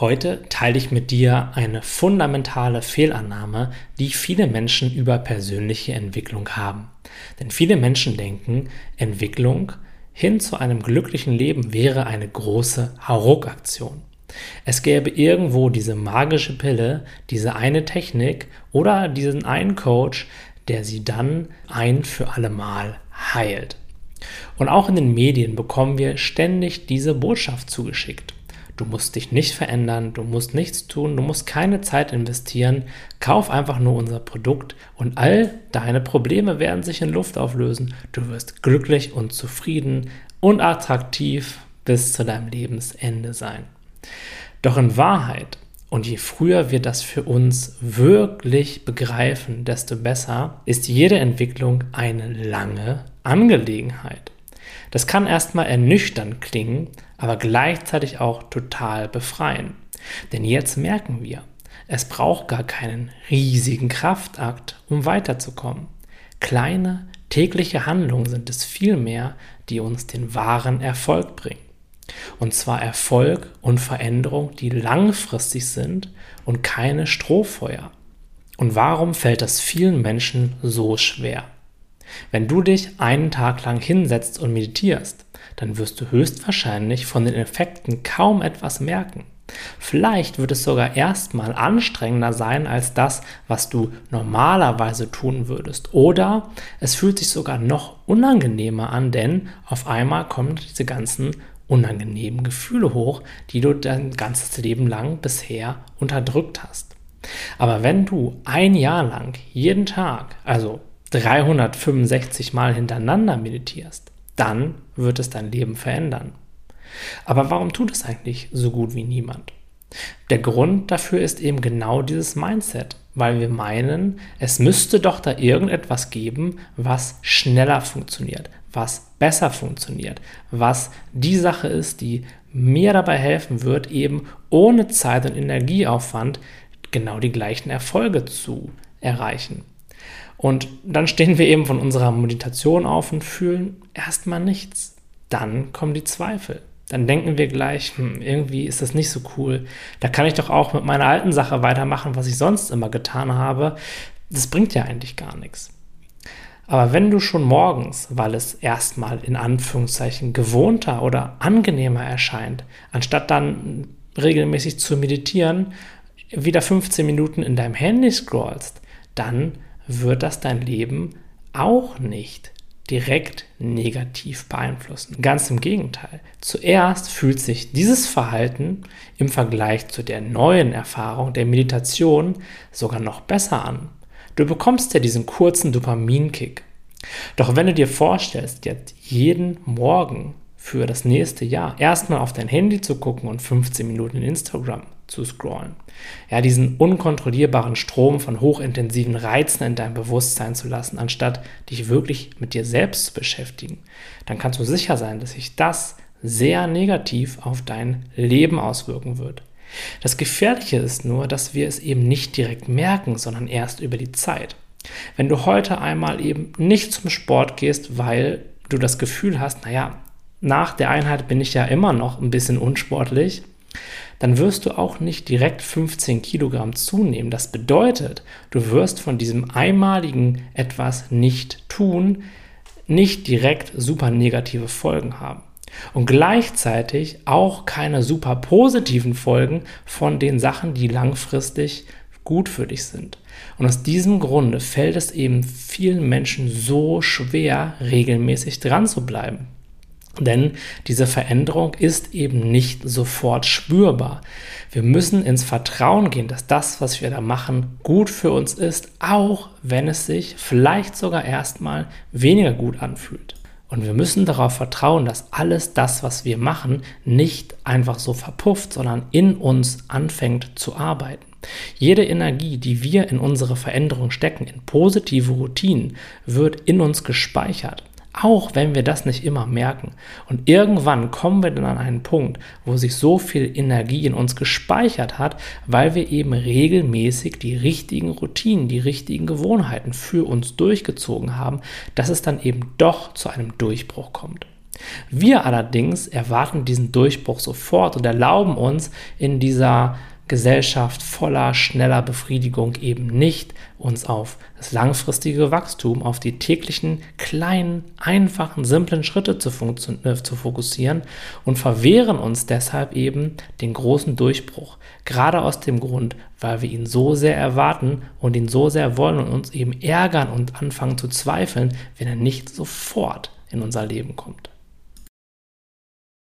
Heute teile ich mit dir eine fundamentale Fehlannahme, die viele Menschen über persönliche Entwicklung haben. Denn viele Menschen denken, Entwicklung hin zu einem glücklichen Leben wäre eine große Hauruck-Aktion. Es gäbe irgendwo diese magische Pille, diese eine Technik oder diesen einen Coach, der sie dann ein für alle Mal heilt. Und auch in den Medien bekommen wir ständig diese Botschaft zugeschickt. Du musst dich nicht verändern, du musst nichts tun, du musst keine Zeit investieren. Kauf einfach nur unser Produkt und all deine Probleme werden sich in Luft auflösen. Du wirst glücklich und zufrieden und attraktiv bis zu deinem Lebensende sein. Doch in Wahrheit, und je früher wir das für uns wirklich begreifen, desto besser, ist jede Entwicklung eine lange Angelegenheit. Das kann erstmal ernüchternd klingen, aber gleichzeitig auch total befreien. Denn jetzt merken wir, es braucht gar keinen riesigen Kraftakt, um weiterzukommen. Kleine tägliche Handlungen sind es vielmehr, die uns den wahren Erfolg bringen. Und zwar Erfolg und Veränderung, die langfristig sind und keine Strohfeuer. Und warum fällt das vielen Menschen so schwer? Wenn du dich einen Tag lang hinsetzt und meditierst, dann wirst du höchstwahrscheinlich von den Effekten kaum etwas merken. Vielleicht wird es sogar erstmal anstrengender sein als das, was du normalerweise tun würdest. Oder es fühlt sich sogar noch unangenehmer an, denn auf einmal kommen diese ganzen unangenehmen Gefühle hoch, die du dein ganzes Leben lang bisher unterdrückt hast. Aber wenn du ein Jahr lang jeden Tag, also 365 Mal hintereinander meditierst, dann wird es dein Leben verändern. Aber warum tut es eigentlich so gut wie niemand? Der Grund dafür ist eben genau dieses Mindset, weil wir meinen, es müsste doch da irgendetwas geben, was schneller funktioniert, was besser funktioniert, was die Sache ist, die mir dabei helfen wird, eben ohne Zeit und Energieaufwand genau die gleichen Erfolge zu erreichen. Und dann stehen wir eben von unserer Meditation auf und fühlen erstmal nichts. Dann kommen die Zweifel. Dann denken wir gleich, hm, irgendwie ist das nicht so cool. Da kann ich doch auch mit meiner alten Sache weitermachen, was ich sonst immer getan habe. Das bringt ja eigentlich gar nichts. Aber wenn du schon morgens, weil es erstmal in Anführungszeichen gewohnter oder angenehmer erscheint, anstatt dann regelmäßig zu meditieren, wieder 15 Minuten in deinem Handy scrollst, dann wird das dein Leben auch nicht direkt negativ beeinflussen. Ganz im Gegenteil. Zuerst fühlt sich dieses Verhalten im Vergleich zu der neuen Erfahrung der Meditation sogar noch besser an. Du bekommst ja diesen kurzen Dopaminkick. Doch wenn du dir vorstellst, jetzt jeden Morgen für das nächste Jahr erstmal auf dein Handy zu gucken und 15 Minuten in Instagram zu scrollen. Ja, diesen unkontrollierbaren Strom von hochintensiven Reizen in deinem Bewusstsein zu lassen, anstatt dich wirklich mit dir selbst zu beschäftigen, dann kannst du sicher sein, dass sich das sehr negativ auf dein Leben auswirken wird. Das Gefährliche ist nur, dass wir es eben nicht direkt merken, sondern erst über die Zeit. Wenn du heute einmal eben nicht zum Sport gehst, weil du das Gefühl hast, naja, nach der Einheit bin ich ja immer noch ein bisschen unsportlich, dann wirst du auch nicht direkt 15 Kilogramm zunehmen. Das bedeutet, du wirst von diesem einmaligen etwas nicht tun, nicht direkt super negative Folgen haben. Und gleichzeitig auch keine super positiven Folgen von den Sachen, die langfristig gut für dich sind. Und aus diesem Grunde fällt es eben vielen Menschen so schwer, regelmäßig dran zu bleiben. Denn diese Veränderung ist eben nicht sofort spürbar. Wir müssen ins Vertrauen gehen, dass das, was wir da machen, gut für uns ist, auch wenn es sich vielleicht sogar erstmal weniger gut anfühlt. Und wir müssen darauf vertrauen, dass alles das, was wir machen, nicht einfach so verpufft, sondern in uns anfängt zu arbeiten. Jede Energie, die wir in unsere Veränderung stecken, in positive Routinen, wird in uns gespeichert. Auch wenn wir das nicht immer merken. Und irgendwann kommen wir dann an einen Punkt, wo sich so viel Energie in uns gespeichert hat, weil wir eben regelmäßig die richtigen Routinen, die richtigen Gewohnheiten für uns durchgezogen haben, dass es dann eben doch zu einem Durchbruch kommt. Wir allerdings erwarten diesen Durchbruch sofort und erlauben uns in dieser Gesellschaft voller schneller Befriedigung eben nicht uns auf das langfristige Wachstum, auf die täglichen kleinen, einfachen, simplen Schritte zu, äh, zu fokussieren und verwehren uns deshalb eben den großen Durchbruch. Gerade aus dem Grund, weil wir ihn so sehr erwarten und ihn so sehr wollen und uns eben ärgern und anfangen zu zweifeln, wenn er nicht sofort in unser Leben kommt.